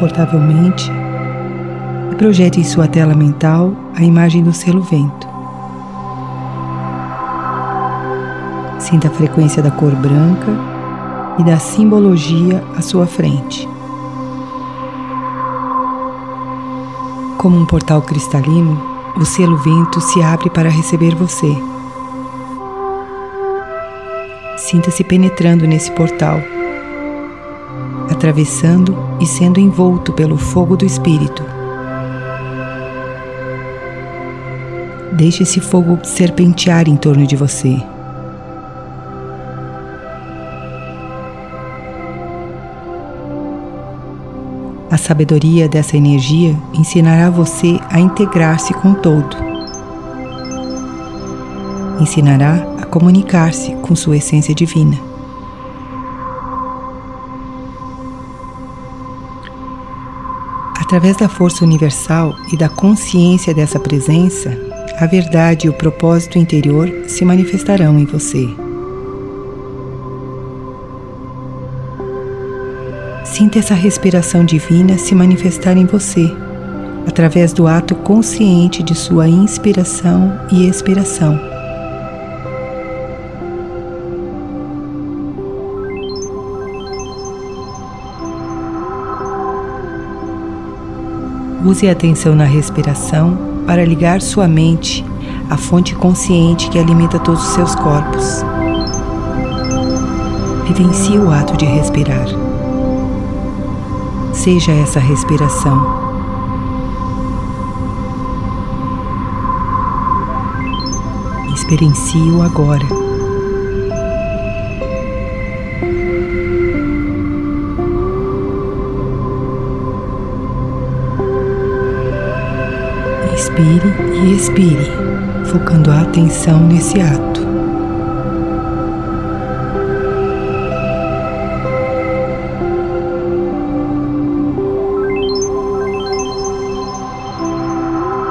confortavelmente e projete em sua tela mental a imagem do selo vento. Sinta a frequência da cor branca e da simbologia à sua frente. Como um portal cristalino, o selo vento se abre para receber você. Sinta-se penetrando nesse portal, atravessando e sendo envolto pelo fogo do Espírito. Deixe esse fogo serpentear em torno de você. A sabedoria dessa energia ensinará você a integrar-se com o todo. Ensinará comunicar-se com sua essência divina. Através da força universal e da consciência dessa presença, a verdade e o propósito interior se manifestarão em você. Sinta essa respiração divina se manifestar em você, através do ato consciente de sua inspiração e expiração. Use a atenção na respiração para ligar sua mente à fonte consciente que alimenta todos os seus corpos. Vivencie o ato de respirar. Seja essa respiração. Experiencie-o agora. Inspire e expire, focando a atenção nesse ato.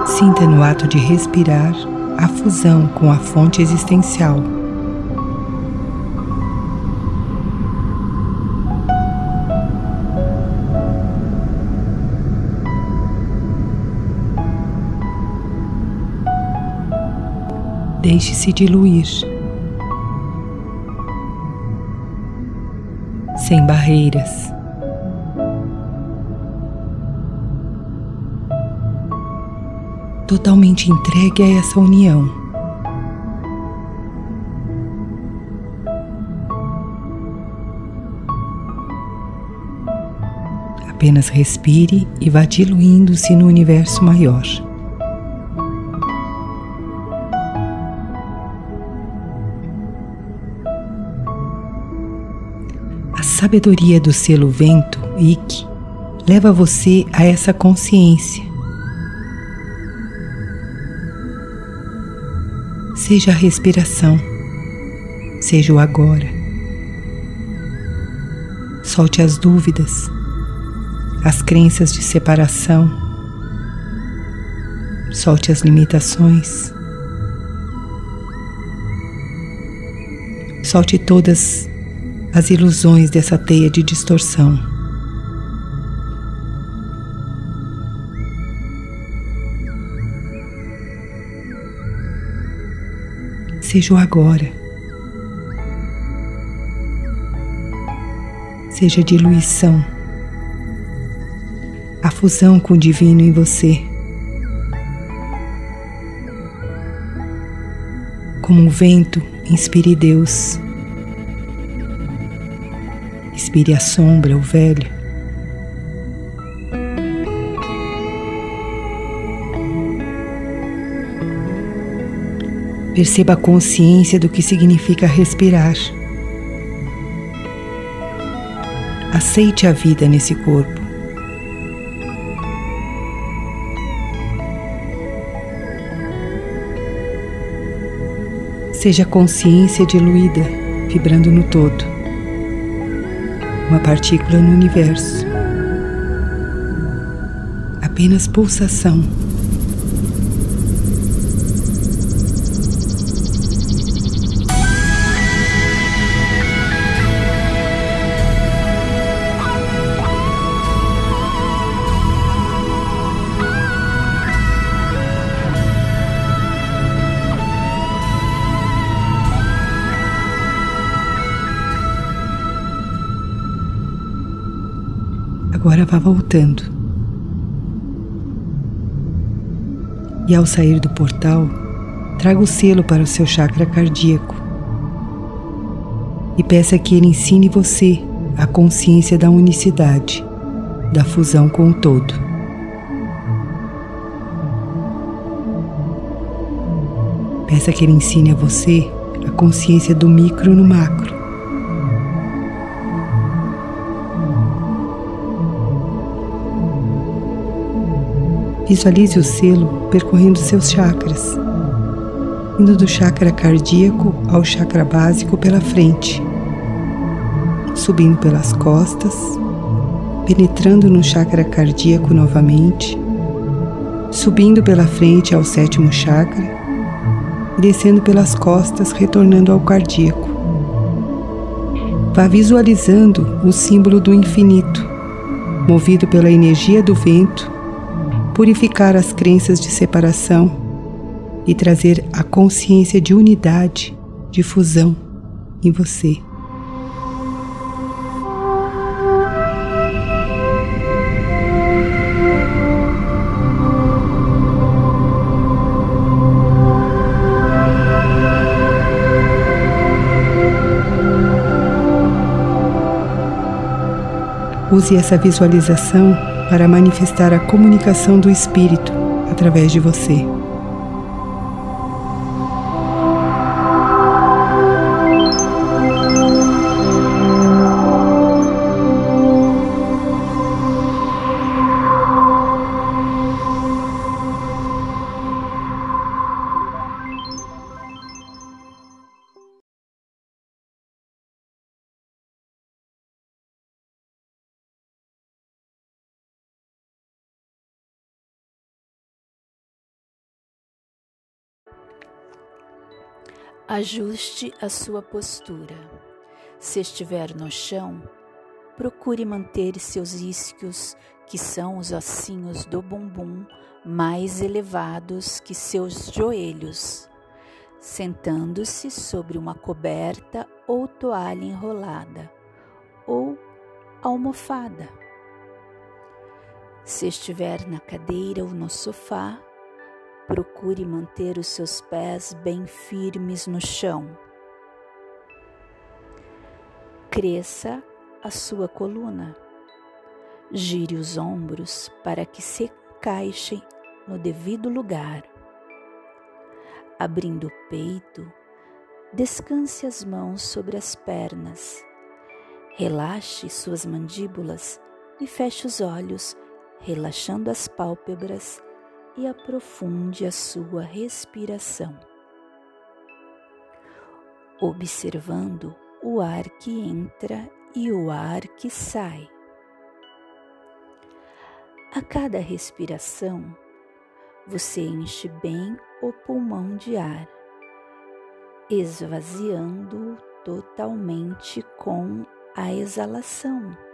Sinta no ato de respirar a fusão com a fonte existencial. Deixe-se diluir. Sem barreiras. Totalmente entregue a essa união. Apenas respire e vá diluindo-se no universo maior. Sabedoria do selo vento, Ik, leva você a essa consciência. Seja a respiração, seja o agora. Solte as dúvidas, as crenças de separação, solte as limitações. Solte todas as ilusões dessa teia de distorção. Seja o agora. Seja a diluição, a fusão com o divino em você. Como um vento, inspire Deus. Inspire a sombra, o velho. Perceba a consciência do que significa respirar. Aceite a vida nesse corpo. Seja a consciência diluída, vibrando no todo uma partícula no universo. Apenas pulsação. Agora vá voltando. E ao sair do portal, traga o selo para o seu chakra cardíaco e peça que ele ensine você a consciência da unicidade, da fusão com o todo. Peça que ele ensine a você a consciência do micro no macro. Visualize o selo percorrendo seus chakras, indo do chakra cardíaco ao chakra básico pela frente, subindo pelas costas, penetrando no chakra cardíaco novamente, subindo pela frente ao sétimo chakra, descendo pelas costas, retornando ao cardíaco. Vá visualizando o símbolo do infinito, movido pela energia do vento purificar as crenças de separação e trazer a consciência de unidade, de fusão em você. Use essa visualização para manifestar a comunicação do Espírito através de você. Ajuste a sua postura. Se estiver no chão, procure manter seus isquios, que são os ossinhos do bumbum, mais elevados que seus joelhos, sentando-se sobre uma coberta ou toalha enrolada ou almofada. Se estiver na cadeira ou no sofá, Procure manter os seus pés bem firmes no chão. Cresça a sua coluna. Gire os ombros para que se encaixem no devido lugar. Abrindo o peito, descanse as mãos sobre as pernas. Relaxe suas mandíbulas e feche os olhos, relaxando as pálpebras e aprofunde a sua respiração, observando o ar que entra e o ar que sai. A cada respiração, você enche bem o pulmão de ar, esvaziando-o totalmente com a exalação.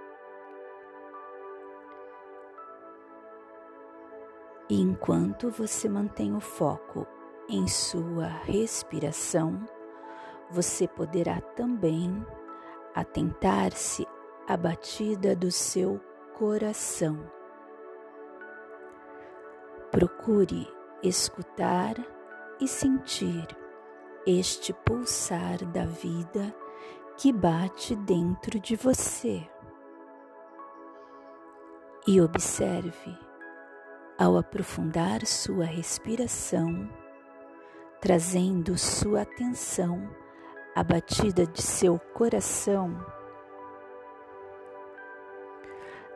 E enquanto você mantém o foco em sua respiração, você poderá também atentar-se à batida do seu coração. Procure escutar e sentir este pulsar da vida que bate dentro de você. E observe ao aprofundar sua respiração, trazendo sua atenção à batida de seu coração,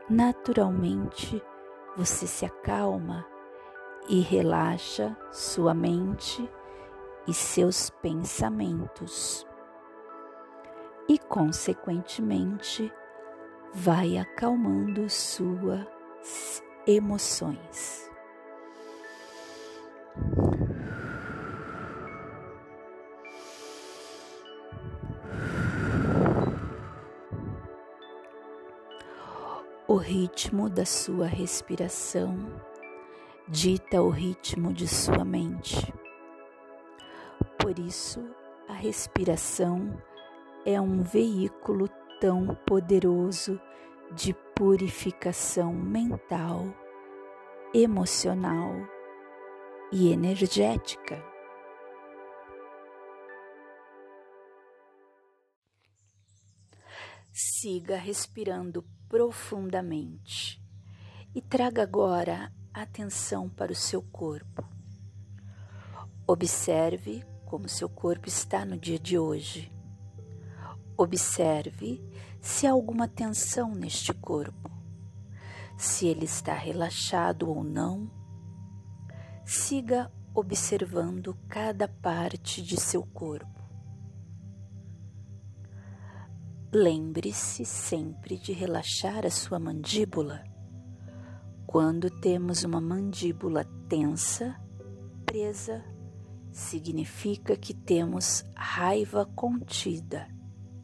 naturalmente você se acalma e relaxa sua mente e seus pensamentos, e, consequentemente, vai acalmando suas emoções. O ritmo da sua respiração dita o ritmo de sua mente. Por isso, a respiração é um veículo tão poderoso de purificação mental, emocional e energética. Siga respirando profundamente e traga agora atenção para o seu corpo. Observe como seu corpo está no dia de hoje. Observe se há alguma tensão neste corpo, se ele está relaxado ou não. Siga observando cada parte de seu corpo. Lembre-se sempre de relaxar a sua mandíbula. Quando temos uma mandíbula tensa, presa, significa que temos raiva contida,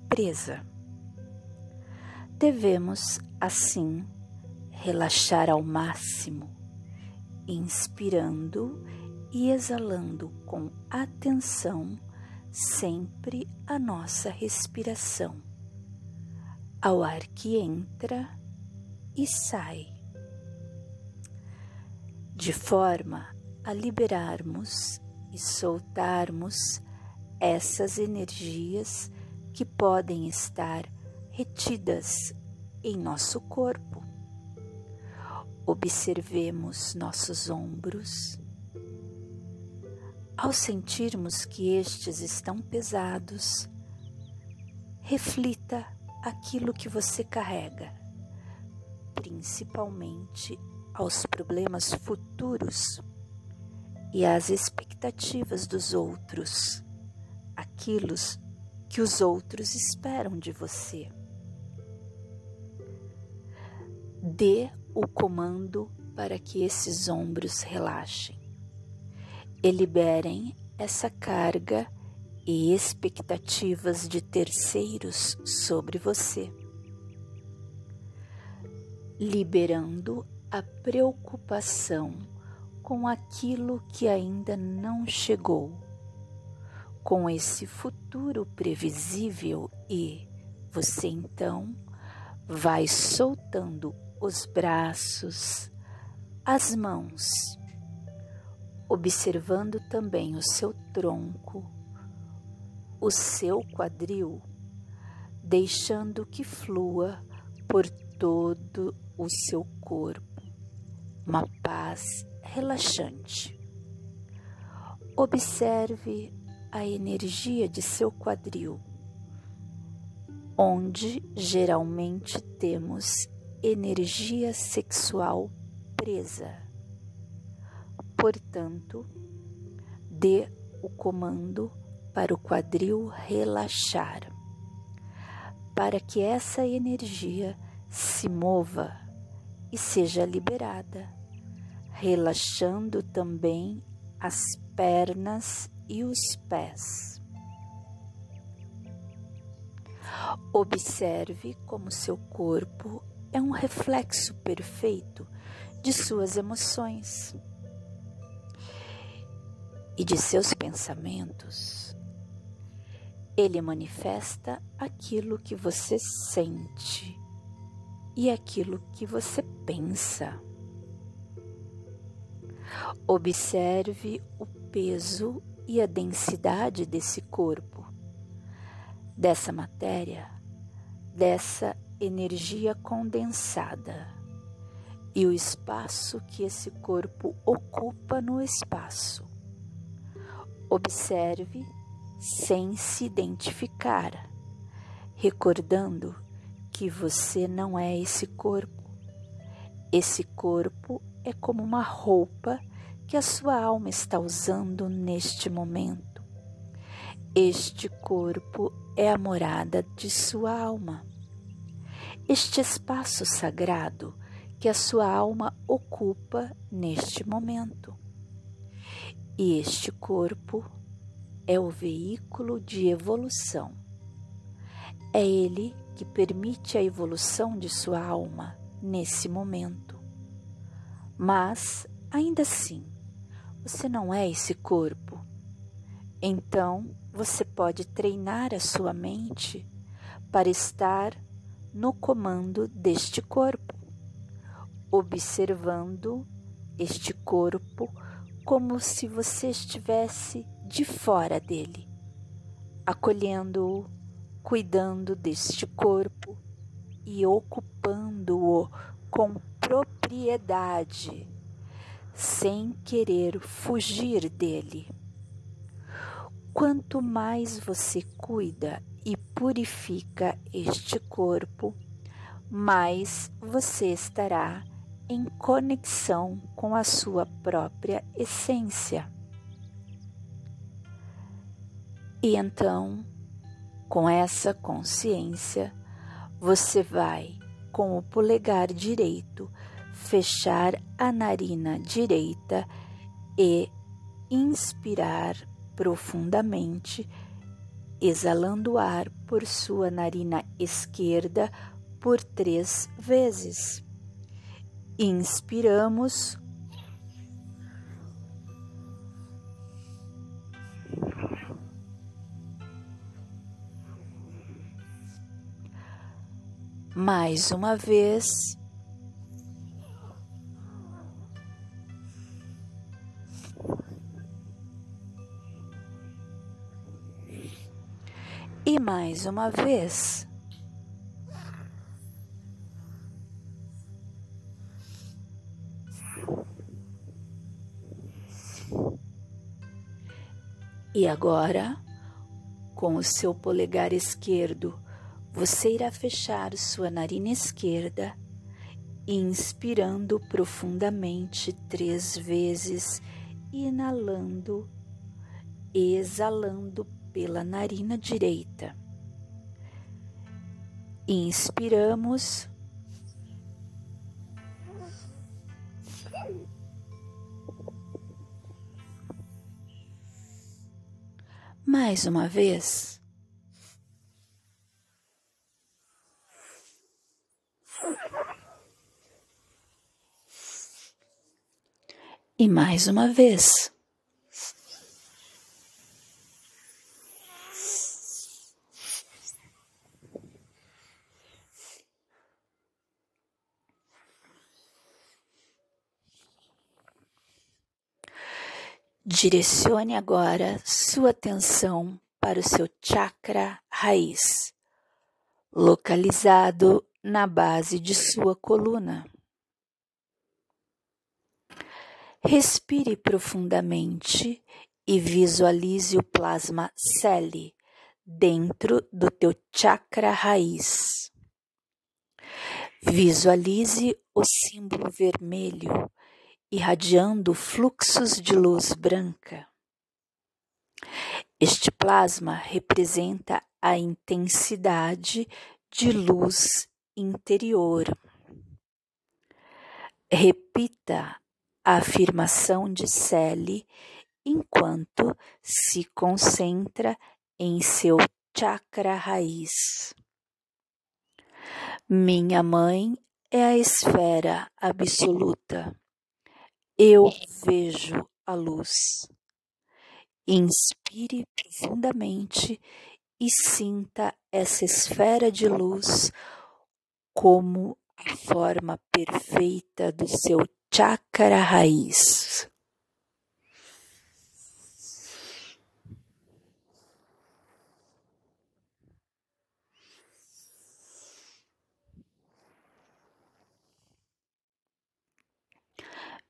presa. Devemos, assim, relaxar ao máximo, inspirando e exalando com atenção sempre a nossa respiração ao ar que entra e sai, de forma a liberarmos e soltarmos essas energias que podem estar retidas em nosso corpo. Observemos nossos ombros. Ao sentirmos que estes estão pesados, reflita aquilo que você carrega, principalmente aos problemas futuros e às expectativas dos outros, aquilo que os outros esperam de você. Dê o comando para que esses ombros relaxem. E liberem essa carga e expectativas de terceiros sobre você, liberando a preocupação com aquilo que ainda não chegou, com esse futuro previsível e você então vai soltando os braços, as mãos, observando também o seu tronco o seu quadril, deixando que flua por todo o seu corpo, uma paz relaxante. Observe a energia de seu quadril, onde geralmente temos energia sexual presa. Portanto, dê o comando para o quadril relaxar, para que essa energia se mova e seja liberada, relaxando também as pernas e os pés. Observe como seu corpo é um reflexo perfeito de suas emoções e de seus pensamentos. Ele manifesta aquilo que você sente e aquilo que você pensa. Observe o peso e a densidade desse corpo, dessa matéria, dessa energia condensada e o espaço que esse corpo ocupa no espaço. Observe sem se identificar, recordando que você não é esse corpo. Esse corpo é como uma roupa que a sua alma está usando neste momento. Este corpo é a morada de sua alma. Este espaço sagrado que a sua alma ocupa neste momento. E este corpo é o veículo de evolução. É ele que permite a evolução de sua alma nesse momento. Mas, ainda assim, você não é esse corpo. Então, você pode treinar a sua mente para estar no comando deste corpo, observando este corpo como se você estivesse de fora dele, acolhendo-o, cuidando deste corpo e ocupando-o com propriedade, sem querer fugir dele. Quanto mais você cuida purifica este corpo, mais você estará em conexão com a sua própria essência. E então, com essa consciência, você vai, com o polegar direito, fechar a narina direita e inspirar profundamente, exalando ar por sua narina esquerda por três vezes. Inspiramos. Mais uma vez. E mais uma vez. E agora, com o seu polegar esquerdo, você irá fechar sua narina esquerda, inspirando profundamente três vezes, inalando, exalando pela narina direita. Inspiramos. Mais uma vez. E mais uma vez. Direcione agora sua atenção para o seu chakra raiz, localizado na base de sua coluna. Respire profundamente e visualize o plasma Celi dentro do teu chakra raiz. Visualize o símbolo vermelho irradiando fluxos de luz branca. Este plasma representa a intensidade de luz interior. Repita a afirmação de Sally enquanto se concentra em seu chakra raiz. Minha mãe é a esfera absoluta eu vejo a luz. Inspire profundamente e sinta essa esfera de luz como a forma perfeita do seu chakra raiz.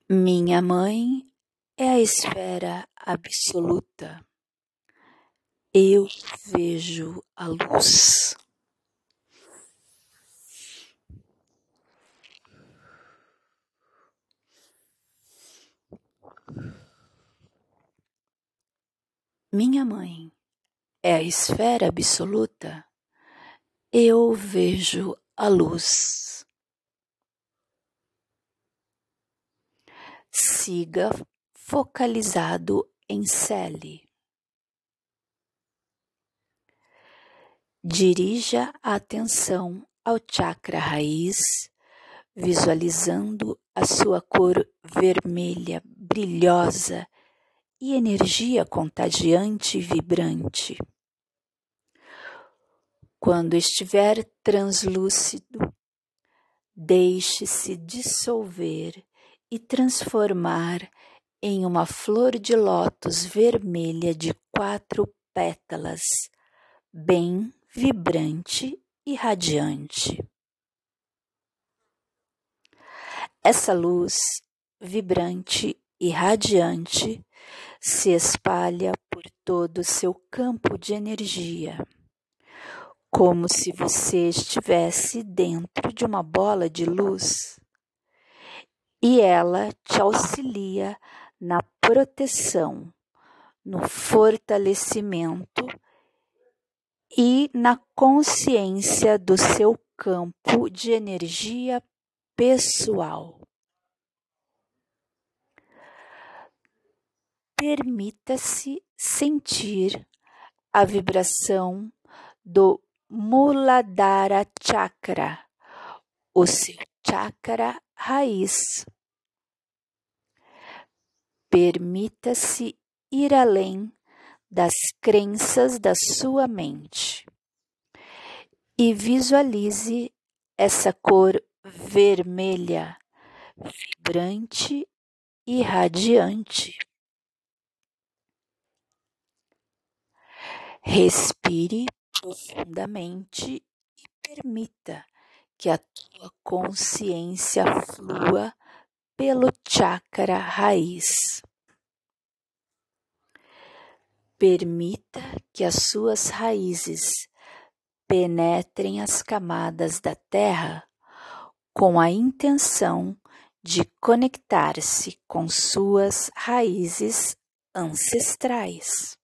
Minha mãe é a esfera absoluta. Eu vejo a luz. Minha mãe é a esfera absoluta. Eu vejo a luz. Siga focalizado em Celi. Dirija a atenção ao chakra raiz, visualizando a sua cor vermelha, brilhosa e energia contagiante e vibrante. Quando estiver translúcido, deixe-se dissolver e transformar em uma flor de lótus vermelha de quatro pétalas, bem vibrante e radiante. Essa luz vibrante e radiante se espalha por todo o seu campo de energia como se você estivesse dentro de uma bola de luz e ela te auxilia na proteção, no fortalecimento e na consciência do seu campo de energia pessoal. Permita-se sentir a vibração do Muladhara Chakra, o seu chakra raiz. Permita-se ir além das crenças da sua mente e visualize essa cor vermelha, vibrante e radiante. Respire profundamente e permita que a tua consciência flua pelo chakra raiz. Permita que as suas raízes penetrem as camadas da terra com a intenção de conectar-se com suas raízes ancestrais.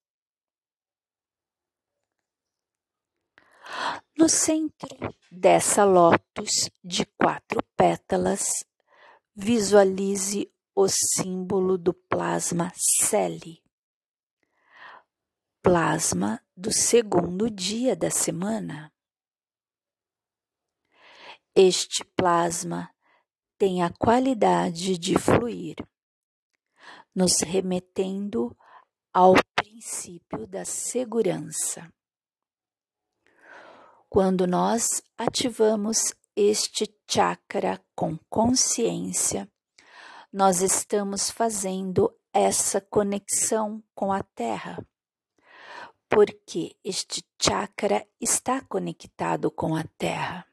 No centro dessa lótus de quatro pétalas, visualize o símbolo do plasma Celi, plasma do segundo dia da semana. Este plasma tem a qualidade de fluir, nos remetendo ao princípio da segurança. Quando nós ativamos este chakra com consciência, nós estamos fazendo essa conexão com a Terra, porque este chakra está conectado com a Terra,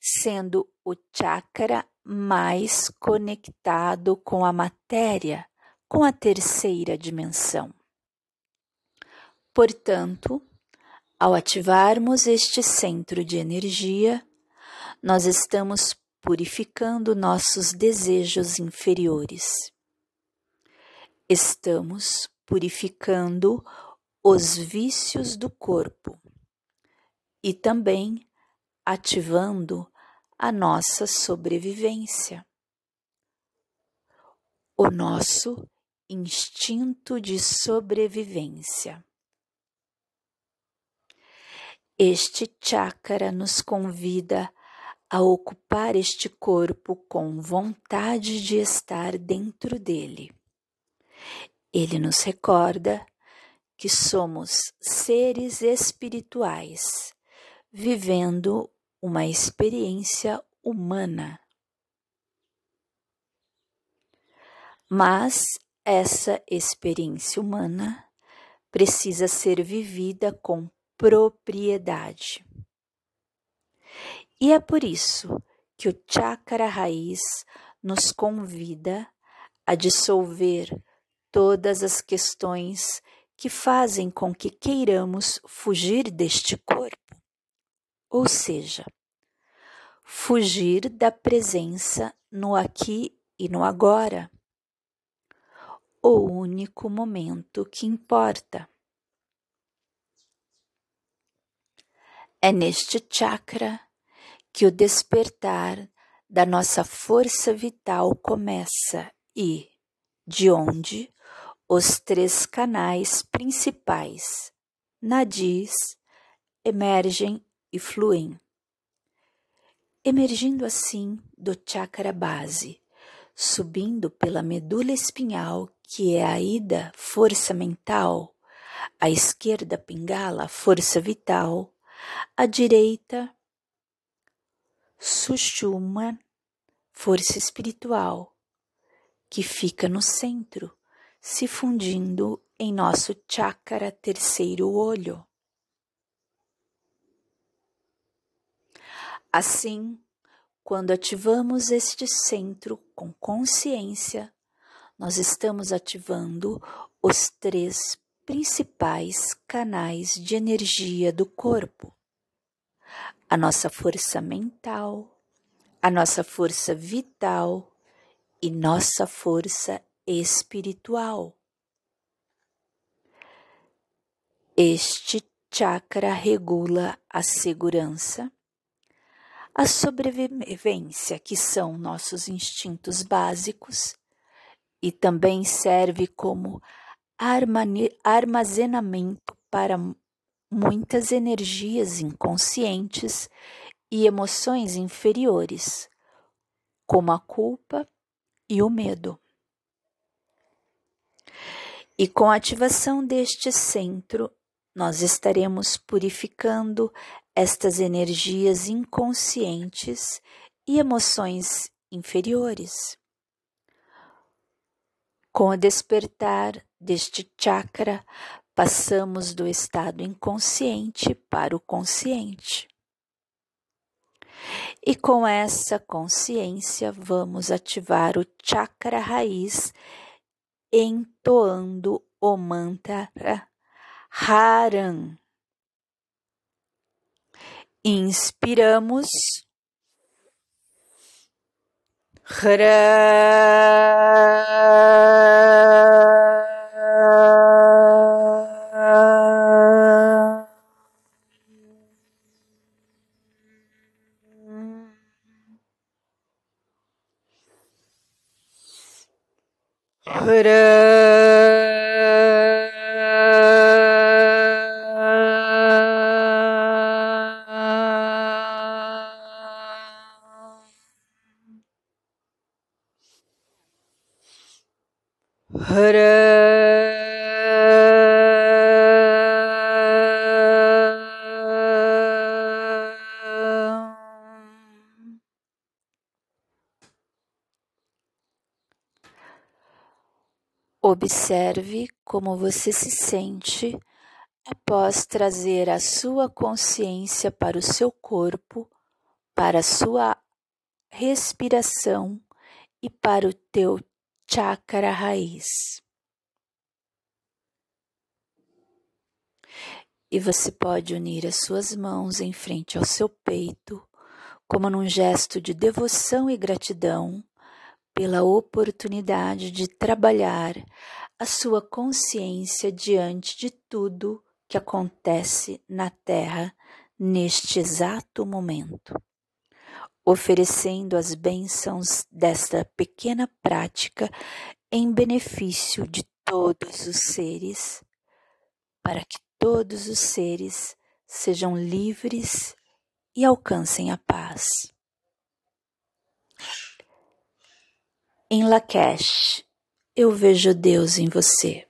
sendo o chakra mais conectado com a matéria, com a terceira dimensão. Portanto, ao ativarmos este centro de energia, nós estamos purificando nossos desejos inferiores. Estamos purificando os vícios do corpo e também ativando a nossa sobrevivência, o nosso instinto de sobrevivência. Este chakra nos convida a ocupar este corpo com vontade de estar dentro dele. Ele nos recorda que somos seres espirituais vivendo uma experiência humana. Mas essa experiência humana precisa ser vivida com propriedade. E é por isso que o chakra raiz nos convida a dissolver todas as questões que fazem com que queiramos fugir deste corpo. Ou seja, fugir da presença no aqui e no agora, o único momento que importa. É neste chakra que o despertar da nossa força vital começa e de onde os três canais principais, nadis, emergem e fluem. Emergindo assim do chakra base, subindo pela medula espinhal, que é a ida, força mental, à esquerda pingala, força vital, À direita, Sushumna, força espiritual, que fica no centro, se fundindo em nosso chakra terceiro olho. Assim, quando ativamos este centro com consciência, nós estamos ativando os três principais canais de energia do corpo: a nossa força mental, a nossa força vital e nossa força espiritual. Este chakra regula a segurança, a sobrevivência, que são nossos instintos básicos, e também serve como armazenamento para muitas energias inconscientes e emoções inferiores, como a culpa e o medo. E com a ativação deste centro, nós estaremos purificando estas energias inconscientes e emoções inferiores. Com o despertar deste chakra, passamos do estado inconsciente para o consciente. E com essa consciência, vamos ativar o chakra raiz, entoando o mantra Haran. Inspiramos. Buddha. Hoodoo. Observe como você se sente após trazer a sua consciência para o seu corpo, para a sua respiração e para o teu chakra raiz. E você pode unir as suas mãos em frente ao seu peito, como num gesto de devoção e gratidão pela oportunidade de trabalhar a sua consciência diante de tudo que acontece na Terra neste exato momento, oferecendo as bênçãos desta pequena prática em benefício de todos os seres, para que todos os seres sejam livres e alcancem a paz. Em Lakesh, eu vejo Deus em você.